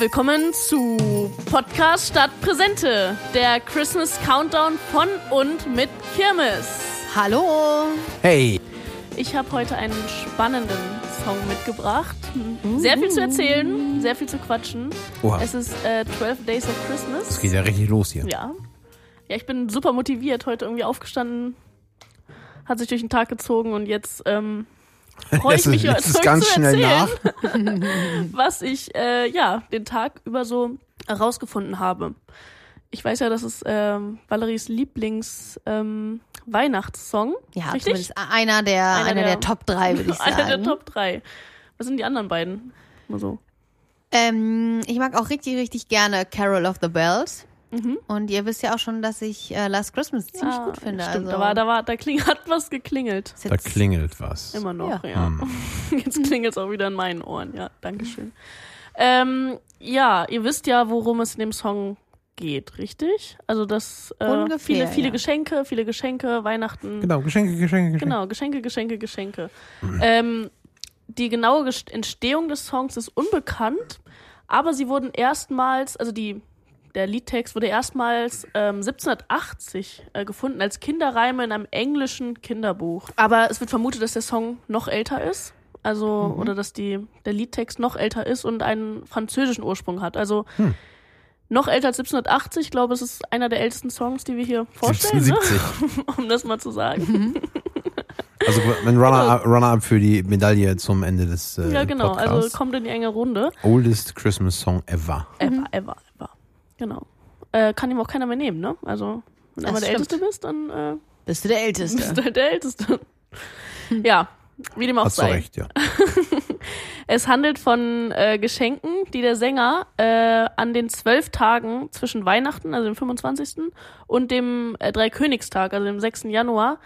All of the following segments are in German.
Willkommen zu Podcast statt Präsente, der Christmas Countdown von und mit Kirmes. Hallo. Hey. Ich habe heute einen spannenden Song mitgebracht. Sehr viel zu erzählen, sehr viel zu quatschen. Oha. Es ist äh, 12 Days of Christmas. Es geht ja richtig los hier. Ja. Ja, ich bin super motiviert, heute irgendwie aufgestanden, hat sich durch den Tag gezogen und jetzt ähm, freue ich mich, euch zu ganz schnell erzählen, was ich äh, ja den Tag über so herausgefunden habe. Ich weiß ja, das ist ähm, Valeries Lieblings ähm, Weihnachtssong. Ja, Richtig? zumindest einer der, einer, der- der, Top 3, würde ich sagen. Einer der Top 3. Was sind die anderen beiden? Nur so. Ähm, ich mag auch richtig, richtig gerne Carol of the Bells. Mhm. Und ihr wisst ja auch schon, dass ich äh, Last Christmas ziemlich Ah, gut finde. Stimmt, also, da war, da war, da kling, hat was geklingelt. Da klingelt was. Immer noch, ja. Hm. Jetzt klingelt es auch wieder in meinen Ohren. Ja, Dankeschön. Ähm, ja, ihr wisst ja, worum es in dem Song geht, richtig? Also das äh, Ungefähr, viele, viele ja. Geschenke, viele Geschenke, Weihnachten. Genau, Geschenke, Geschenke, Geschenke. Genau, Geschenke, Geschenke, Geschenke. Ähm, die genaue Entstehung des Songs ist unbekannt, aber sie wurden erstmals, also die, der Liedtext wurde erstmals ähm, 1780 äh, gefunden als Kinderreime in einem englischen Kinderbuch. Aber es wird vermutet, dass der Song noch älter ist. Also, oder dass die, der Liedtext noch älter ist und einen französischen Ursprung hat. Also, noch älter als 1780. Ich glaube, es ist einer der ältesten Songs, die wir hier vorstellen, ne? 1770. um das mal zu sagen. Also wenn Runner-up Runner für die Medaille zum Ende des äh, Ja, genau. Podcasts. Also kommt in die enge Runde. Oldest Christmas Song ever. Ever, ever, ever. Genau. Äh, kann ihm auch keiner mehr nehmen, ne? Also, wenn du der stimmt. Älteste bist, dann äh, Bist du der Älteste? bist du halt der Älteste. ja, wie dem auch Hast du sei. recht, ja. Es handelt von äh, Geschenken, die der Sänger äh, an den zwölf Tagen zwischen Weihnachten, also dem 25. und dem äh, Dreikönigstag, also dem 6. Januar,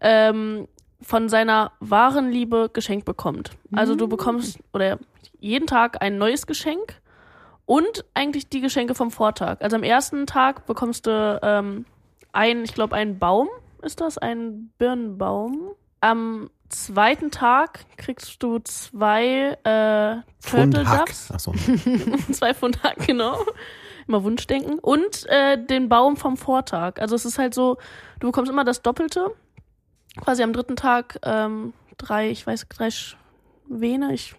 ähm, von seiner wahren Liebe geschenkt bekommt. Also du bekommst oder jeden Tag ein neues Geschenk und eigentlich die Geschenke vom Vortag. Also am ersten Tag bekommst du ähm, ein, ich glaube, einen Baum ist das, ein Birnenbaum. Am zweiten Tag kriegst du zwei äh, Turtle. Doves, Achso. zwei Pfund Hack, genau. Immer Wunschdenken. Und äh, den Baum vom Vortag. Also es ist halt so, du bekommst immer das Doppelte. Quasi am dritten Tag ähm, drei, ich weiß, drei Schwäne. Ich,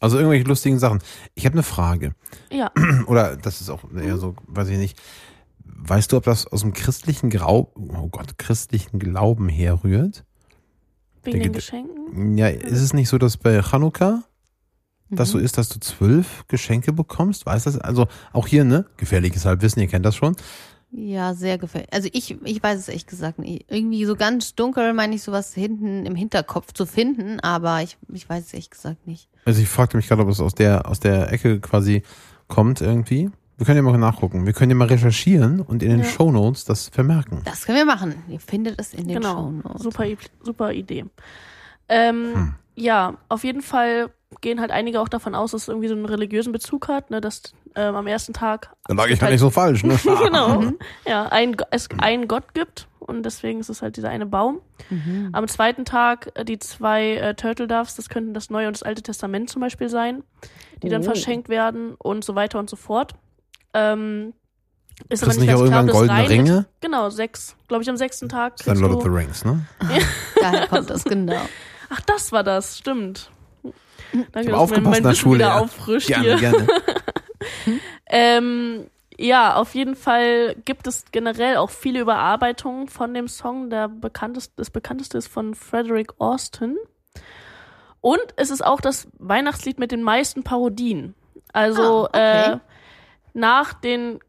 Also irgendwelche lustigen Sachen. Ich habe eine Frage. ja, Oder das ist auch eher so, weiß ich nicht. Weißt du, ob das aus dem christlichen Grau, oh Gott, christlichen Glauben herrührt? wegen den Geschenken. Ja, ist es nicht so, dass bei Chanukka das Mhm. so ist, dass du zwölf Geschenke bekommst? Weißt du das? Also auch hier, ne? Gefährliches Halbwissen, ihr kennt das schon. Ja, sehr gefällig. Also ich, ich weiß es echt gesagt nicht. Irgendwie so ganz dunkel meine ich sowas hinten im Hinterkopf zu finden, aber ich, ich weiß es echt gesagt nicht. Also ich fragte mich gerade, ob es aus der, aus der Ecke quasi kommt irgendwie. Wir können ja mal nachgucken. Wir können ja mal recherchieren und in den Ja. Shownotes das vermerken. Das können wir machen. Ihr findet es in den Genau, Shownotes. super, super Idee. Ähm, Hm. Ja, auf jeden Fall gehen halt einige auch davon aus, dass es irgendwie so einen religiösen Bezug hat, ne, dass ähm, am ersten Tag Dann lag ich gar nicht so falsch, ne? genau, Mhm. ja, ein, es einen Gott gibt und deswegen ist es halt dieser eine Baum. Mhm. Am zweiten Tag äh, die zwei äh, Turtle Doves, das könnten das Neue und das Alte Testament zum Beispiel sein, die dann Oh. verschenkt werden und so weiter und so fort. Ähm, ist Ist das nicht ganz auch klar, irgendwann das goldene rein Ringe? Mit, genau, sechs. Glaube ich, am sechsten Tag. Dann Lord of the Rings, ne? Daher kommt das genau. Ach, das war das, stimmt. Danke, Ich dass aufgepasst mein in der Wissen Schule, wieder ja. auffrischt Gerne, hier. gerne. Ähm, ja, auf jeden Fall gibt es generell auch viele Überarbeitungen von dem Song. Der bekannteste, das bekannteste ist von Frederick Austin. Und es ist auch das Weihnachtslied mit den meisten Parodien. Also Ah, okay. äh, nach den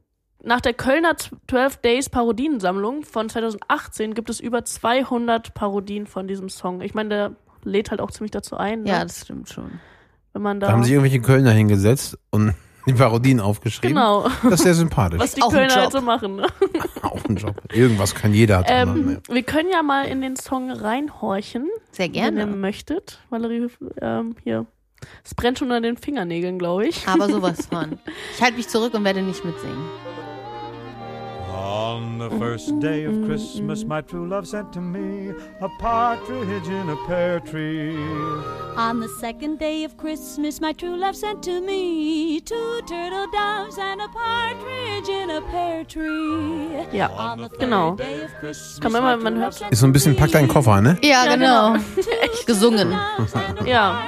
nach der Kölner 12 Days Parodiensammlung von 2018 gibt es über 200 Parodien von diesem Song. Ich meine, der lädt halt auch ziemlich dazu ein, ne? Ja, das stimmt schon. wenn man da, Da haben sich irgendwelche Kölner hingesetzt und die Parodien aufgeschrieben. genau, Das ist sehr sympathisch. was die auch Kölner halt so machen. Ne? Auch ein Job. Irgendwas kann jeder. hat Ähm, anderen, wir können ja mal in den Song reinhorchen, Sehr wenn ihr gerne. möchtet. Valerie, ähm, hier. Es brennt schon an den Fingernägeln, glaube ich. Aber sowas von. Ich halte mich zurück und werde nicht mitsingen. On the first day of Christmas, my true love sent to me a partridge in a pear tree. On the second day of Christmas, my true love sent to me two turtle doves and a partridge in a pear tree. Ja, genau. Kann man mal- man hört- Ist so ein bisschen me Pack deinen Koffer, ne? Ja, Ja, genau. Gesungen. and a Ja.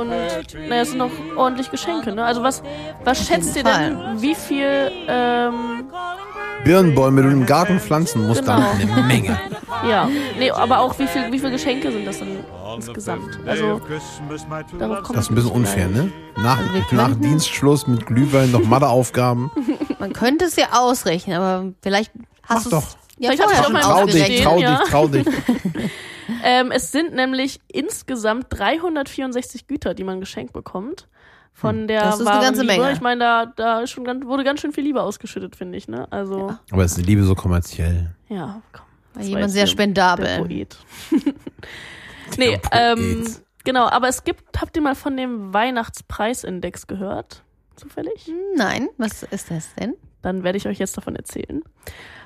Und naja, es sind noch ordentlich Geschenke, ne? Also was, was schätzt ihr denn, wie viel, ähm, Birnbäume, die du im Garten pflanzen musst, Genau. dann eine Menge. ja, nee, aber auch wie viel, wie viel Geschenke sind das denn insgesamt? Also, darauf kommt Das ist ein bisschen unfair, ne? Nach, Also nach Dienstschluss mit Glühwein noch Matheaufgaben. Man könnte es ja ausrechnen, aber vielleicht hast du doch. es ja Vielleicht hab ich vorher auf schon meinem Trau Zettel dich, trau ja. dich, trau dich. Ähm, es sind nämlich insgesamt 364 Güter, die man geschenkt bekommt. Von der Hm. Das ist eine ganze Liebe. Menge. Ich meine, da, da ist schon ganz, wurde ganz schön viel Liebe ausgeschüttet, finde ich, ne? Also, Aber ist die Liebe so kommerziell? ja, komm. War jemand sehr der- Der spendabel. Poet. nee, Poet. ähm, genau, aber es gibt, habt ihr mal von dem Weihnachtspreisindex gehört? Zufällig? Nein, was ist das denn? Dann werde ich euch jetzt davon erzählen.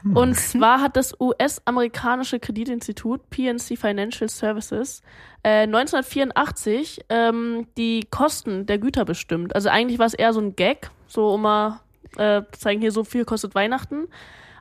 Hm. Und zwar hat das US-amerikanische Kreditinstitut PNC Financial Services äh, 1984 ähm, die Kosten der Güter bestimmt. Also eigentlich war es eher so ein Gag, so um mal äh, zeigen, hier so viel kostet Weihnachten.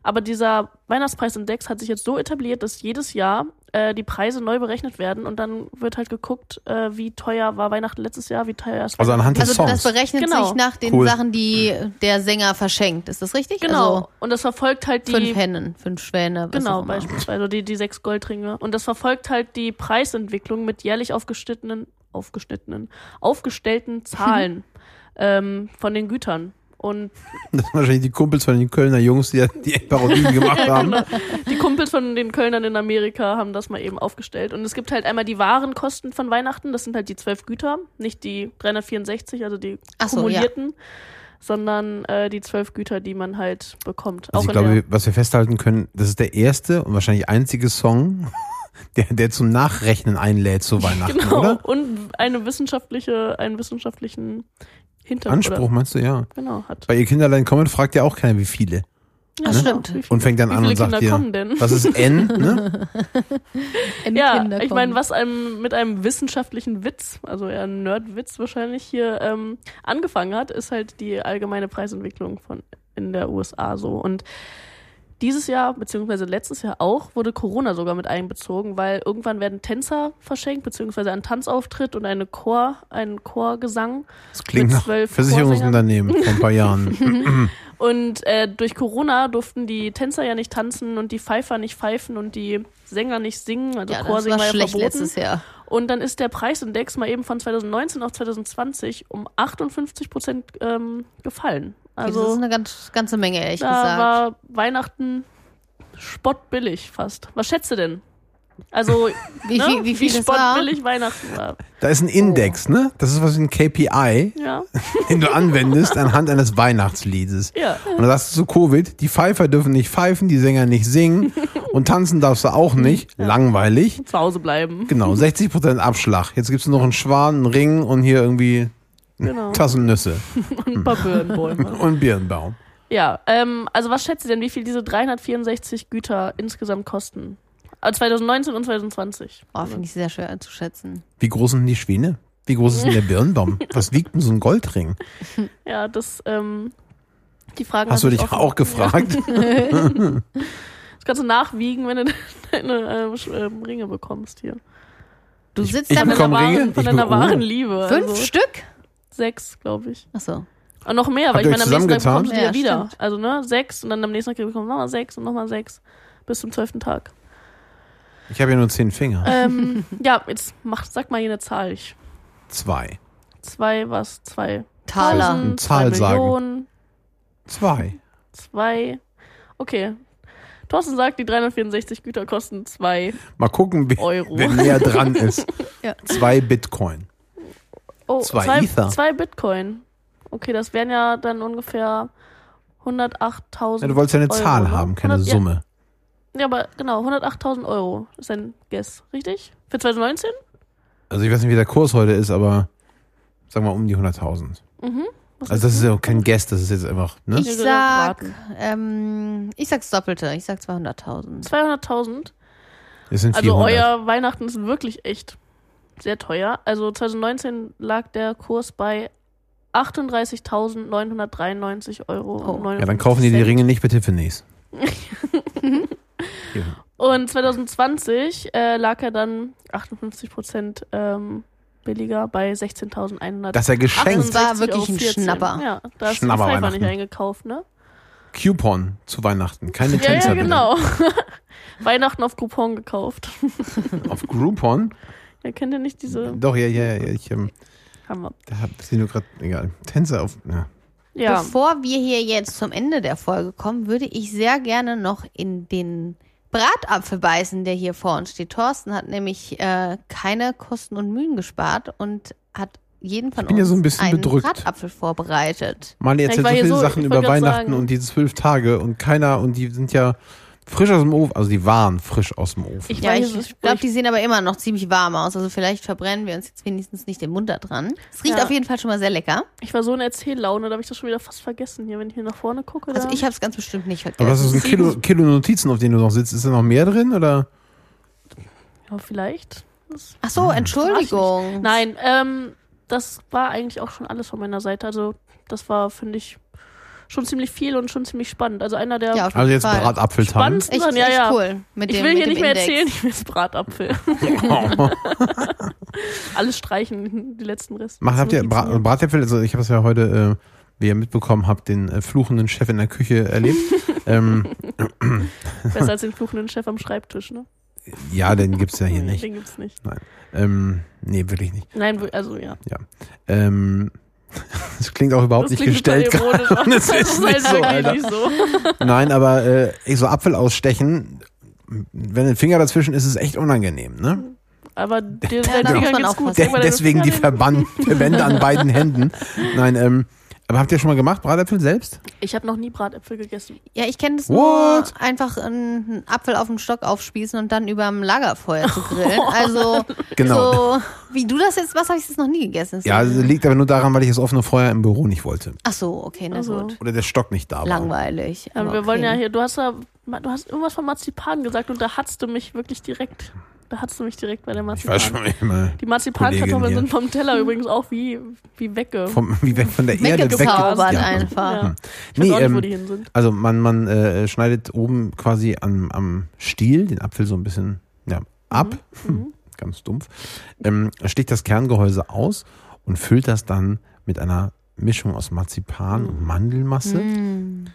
Aber dieser Weihnachtspreisindex hat sich jetzt so etabliert, dass jedes Jahr äh, die Preise neu berechnet werden und dann wird halt geguckt, äh, wie teuer war Weihnachten letztes Jahr, wie teuer ist Also anhand des Also das Songs. berechnet Genau. sich nach den Cool. Sachen, die der Sänger verschenkt. Ist das richtig? Genau. Also und das verfolgt halt die fünf Hennen, fünf Schwäne. Was Genau, auch immer. beispielsweise die, die sechs Goldringe. Und das verfolgt halt die Preisentwicklung mit jährlich aufgeschnittenen, aufgeschnittenen, aufgestellten Zahlen ähm, von den Gütern. Und Das sind wahrscheinlich die Kumpels von den Kölner Jungs, die die Parodien gemacht haben. genau, die Kumpels von den Kölnern in Amerika haben das mal eben aufgestellt. Und es gibt halt einmal die Warenkosten von Weihnachten, das sind halt die zwölf Güter, nicht die 364, also die so, kumulierten, sondern äh, die zwölf Güter, die man halt bekommt. Also ich glaube, was wir festhalten können, das ist der erste und wahrscheinlich einzige Song, der, der zum Nachrechnen einlädt zu Weihnachten, genau. oder? Und eine wissenschaftliche, einen wissenschaftlichen Hintergrund. Anspruch, meinst du, ja. Oder, genau, hat. Bei ihr Kinderlein kommen fragt ja auch keiner, wie viele. Ja, Das genau. stimmt. Und fängt dann wie an viele und sagt Kinder dir, kommen denn? was ist N? Ne? Ja, Kinder ich meine, was einem mit einem wissenschaftlichen Witz, also eher ein Nerdwitz wahrscheinlich hier ähm, angefangen hat, ist halt die allgemeine Preisentwicklung von in der USA so. Und dieses Jahr, beziehungsweise letztes Jahr auch, wurde Corona sogar mit einbezogen, weil irgendwann werden Tänzer verschenkt, beziehungsweise ein Tanzauftritt und eine Chor, ein Chorgesang. Das klingt Mit nach zwölf Versicherungsunternehmen vor ein paar Jahren. Und äh, durch Corona durften die Tänzer ja nicht tanzen und die Pfeifer nicht pfeifen und die Sänger nicht singen. Also Ja, Chorsingen war war ja schlecht verboten. letztes Jahr. Und dann ist der Preisindex mal eben von 2019 auf 2020 um 58 Prozent ähm, gefallen. Okay, das ist Also eine ganz, ganze Menge, ehrlich da gesagt. war Weihnachten spottbillig fast. Was schätzt du denn? Also Wie ne? viel- wie viel war? spottbillig Weihnachten war. Da ist ein Index, ne? Das ist was wie ein KPI, Ja, den du anwendest anhand eines Weihnachtsliedes. ja. Und dann sagst du zu Covid, die Pfeifer dürfen nicht pfeifen, die Sänger nicht singen und tanzen darfst du auch nicht. Langweilig. Zu Hause bleiben. Genau, 60% Abschlag. Jetzt gibt's nur noch einen Schwan, einen Ring und hier irgendwie Genau. Tassen Nüsse Und ein paar Birnbäume. und Birnbaum. Ja, ähm, also was schätzt ihr denn, wie viel diese 364 Güter insgesamt kosten? Also 2019 und 2020. Oh, finde ich sehr schwer einzuschätzen. Wie groß sind die Schwäne? Wie groß ist denn der Birnbaum? Was wiegt denn so ein Goldring? Ja, das, ähm, die Fragen Hast du dich ich auch gefragt? Das kannst du nachwiegen, wenn du deine äh, Sch- ähm, Ringe bekommst hier. Du sitzt ich da Von mit deiner Ringe? wahren, von Ich deiner oh. wahren Liebe. fünf also Stück? Sechs, glaube ich. Achso. Und noch mehr, weil Habt ich ihr meine, am nächsten Tag bekommst du ja Ja, wieder. stimmt. Also, ne, sechs und dann am nächsten Tag bekommst du nochmal sechs und nochmal sechs. Bis zum zwölften Tag. Ich habe ja nur zehn Finger. ähm, ja, jetzt mach, sag mal hier eine Zahl. Ich, Zwei. zwei, was? Zwei. Taler. Zahl zwei sagen. Millionen, Zwei. zwei. Okay. Thorsten sagt, die 364 Güter kosten zwei Mal gucken, wer, Euro. wer näher dran ist. Ja. Zwei Bitcoin. Oh, Zwei zwei, Ether. zwei Bitcoin. Okay, das wären ja dann ungefähr 108.000. Ja, du wolltest ja eine Euro, Zahl ne? haben, keine 100 ja, Summe. Ja, aber genau, 108.000 Euro ist ein Guess, richtig? Für 2019? Also ich weiß nicht, wie der Kurs heute ist, aber sagen wir um die 100.000. Mhm. Was Also das ist ja auch kein Guest, das ist jetzt einfach, ne? Ich Ja, sag, ähm, ich sag's Doppelte. Ich sag 200.000. 200.000. Es sind Also 400. euer Weihnachten ist wirklich echt sehr teuer. Also 2019 lag der Kurs bei 38.993 Euro. Oh. und ja, dann kaufen die die 59 Ringe nicht bei Tiffany's. Ja. Und 2020 äh, lag er dann 58 Prozent ähm, billiger bei 16.100. Das ist ja geschenkt. Das war wirklich ein Schnapper. Ja, da hast Schnapper du nicht eingekauft, ne? Coupon zu Weihnachten. Keine Ja, Tänzer ja, bitte. genau. Weihnachten auf Coupon gekauft. Auf Groupon? Ja, kennt ihr nicht diese? Doch, ja, ja, ja. Ich ähm, Hammer. da hab ich nur gerade, egal. Tänzer auf. Ja. Ja. Bevor wir hier jetzt zum Ende der Folge kommen, würde ich sehr gerne noch in den Bratapfel beißen, der hier vor uns steht. Thorsten hat nämlich äh, keine Kosten und Mühen gespart und hat jeden von Ich bin ja uns so ein bisschen einen bedrückt. Bratapfel vorbereitet. Mali Ja, ich erzählt war so viele so- Sachen über Weihnachten sagen. und diese zwölf Tage und keiner, und die sind ja frisch aus dem Ofen, also die waren frisch aus dem Ofen. Ich Ja, ich so- glaube, die sehen aber immer noch ziemlich warm aus. Also vielleicht verbrennen wir uns jetzt wenigstens nicht den Mund da dran. Es riecht Ja. auf jeden Fall schon mal sehr lecker. Ich war so in Erzähllaune, da habe ich das schon wieder fast vergessen hier, wenn ich hier nach vorne gucke. Also ich habe es ganz bestimmt nicht Aber das vergessen. ist ein Kilo, Kilo Notizen, auf denen du noch sitzt. Ist da noch mehr drin oder? ja, vielleicht. Das Ach so, Entschuldigung. Nein, ähm, das war eigentlich auch schon alles von meiner Seite. Also das war, finde ich, schon ziemlich viel und schon ziemlich spannend. Also einer der Ja, Also jetzt Fall. Bratapfeltanz. spannendsten Echt. Ja, echt ja. cool. Mit Ich dem, will mit hier dem nicht mehr Index. erzählen, ich will jetzt Bratapfel. Alles streichen, die letzten Reste. Macht, habt ihr Bra Bratäpfel, also ich habe es ja heute, äh, wie ihr mitbekommen habt, den äh, fluchenden Chef in der Küche erlebt. ähm, Besser als den fluchenden Chef am Schreibtisch, ne? ja, den gibt's ja hier nicht. Den gibt's nicht. Ähm, nee, wirklich nicht. Nein, also ja. Ähm, das klingt auch überhaupt Das nicht gestellt. aber Das ist nicht so, wirklich Alter. nicht so. Nein, aber äh, ich so Apfel ausstechen, wenn ein Finger dazwischen ist, ist es echt unangenehm, ne? Aber dir, Ja, muss Fingern man geht's gut. De deswegen die Finger. Verband Verbände an beiden Händen. Nein, ähm, aber habt ihr schon mal gemacht, Bratäpfel selbst? Ich habe noch nie Bratäpfel gegessen. Ja, ich kenne das What? nur einfach einen Apfel auf den Stock aufspießen und dann überm Lagerfeuer zu grillen. Also Genau. so wie du das jetzt, was habe ich das noch nie gegessen? Ja, also liegt aber nur daran, weil ich das offene Feuer im Büro nicht wollte. Ach so, okay, na Also. gut. Oder der Stock nicht da war. Langweilig. Aber wir wollen okay. ja hier, du hast ja, du hast irgendwas von Marzipan gesagt und da hatst du mich wirklich direkt, da hatst du mich direkt bei der Ich Marzipan. weiß schon immer Die Marzipankartoffeln sind vom Teller übrigens auch wie, wie wegge. vom, wie weg von der Erde Weggezaubert Ja. einfach. Ja. Ich weiß Nee, auch nicht, wo ähm, die hin sind. Also man, man äh, schneidet oben quasi am, am Stiel den Apfel so ein bisschen ja, ab, Mhm. ganz dumpf, ähm, sticht das Kerngehäuse aus und füllt das dann mit einer Mischung aus Marzipan und Mandelmasse, Mm.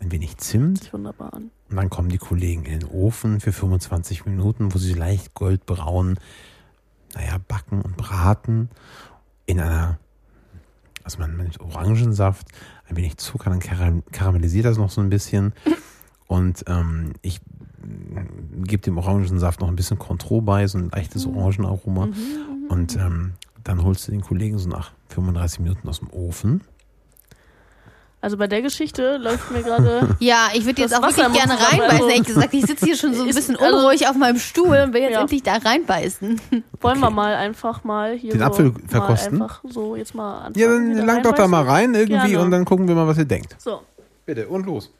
ein wenig Zimt Sich wunderbar an. Und dann kommen die Kollegen in den Ofen für 25 Minuten, wo sie leicht goldbraun, naja, backen und braten in einer, also man nimmt Orangensaft, ein wenig Zucker, dann karam- karamellisiert das noch so ein bisschen und ähm, ich gebe dem Orangensaft noch ein bisschen Contro bei, so ein leichtes Orangenaroma Mhm. und ähm, dann holst du den Kollegen so nach 35 Minuten aus dem Ofen. Also bei der Geschichte läuft mir gerade. Ja, ich würde jetzt auch Wasser wirklich gerne reinbeißen, ehrlich gesagt. Ich sitze hier schon so ein bisschen also- unruhig auf meinem Stuhl und will jetzt Ja. endlich da reinbeißen. Wollen wir Okay. mal einfach mal hier Den so Apfel verkosten? Mal einfach so jetzt mal anfangen. Ja, dann langt doch da mal rein irgendwie Gerne. und dann gucken wir mal, was ihr denkt. So. Bitte, und los.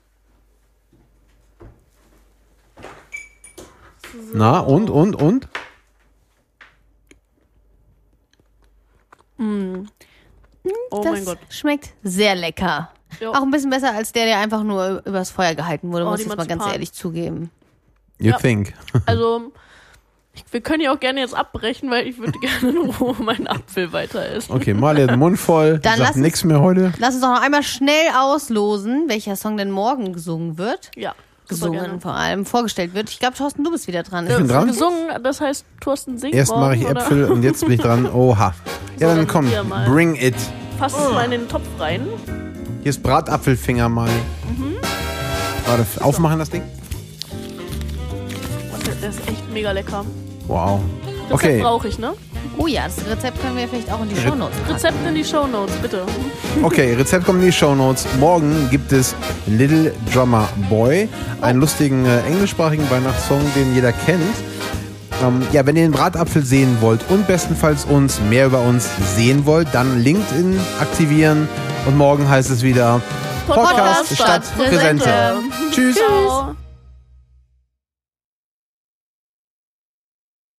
Na, und, und, und? Oh das mein Gott. schmeckt sehr lecker. Jo. Auch ein bisschen besser als der, der einfach nur übers Feuer gehalten wurde, Oh, muss ich jetzt mal ganz ehrlich zugeben. You Ja. think. Also, ich, wir können ja auch gerne jetzt abbrechen, weil ich würde gerne in Ruhe meinen Apfel weiter essen. Okay, hat den Mund voll, Dann lass nichts mehr heute. Lass uns doch noch einmal schnell auslosen, welcher Song denn morgen gesungen wird. Ja, Gesungen gerne. vor allem, vorgestellt wird. Ich glaube, Thorsten, du bist wieder dran. Ich bin dran. Gesungen, das heißt, Thorsten singt Erst mache ich morgen, Äpfel und jetzt bin ich dran. Oha. Ja, dann dann komm, mal. bring it. Oder fass es mal in den Topf rein. Hier ist Bratapfelfinger, Mali. Mhm. Warte, aufmachen das Ding? Oh, Der ist echt mega lecker. Wow. Rezept Okay, brauche ich, ne? Oh ja, das Rezept können wir vielleicht auch in die Re- Shownotes packen. Rezept in die Shownotes, bitte. okay, Rezept kommt in die Shownotes. Morgen gibt es Little Drummer Boy, einen lustigen äh, englischsprachigen Weihnachtssong, den jeder kennt. Ähm, ja, wenn ihr den Bratapfel sehen wollt und bestenfalls uns mehr über uns sehen wollt, dann LinkedIn aktivieren Und morgen heißt es wieder Podcast, Podcast statt Präsente. Tschüss. Ciao.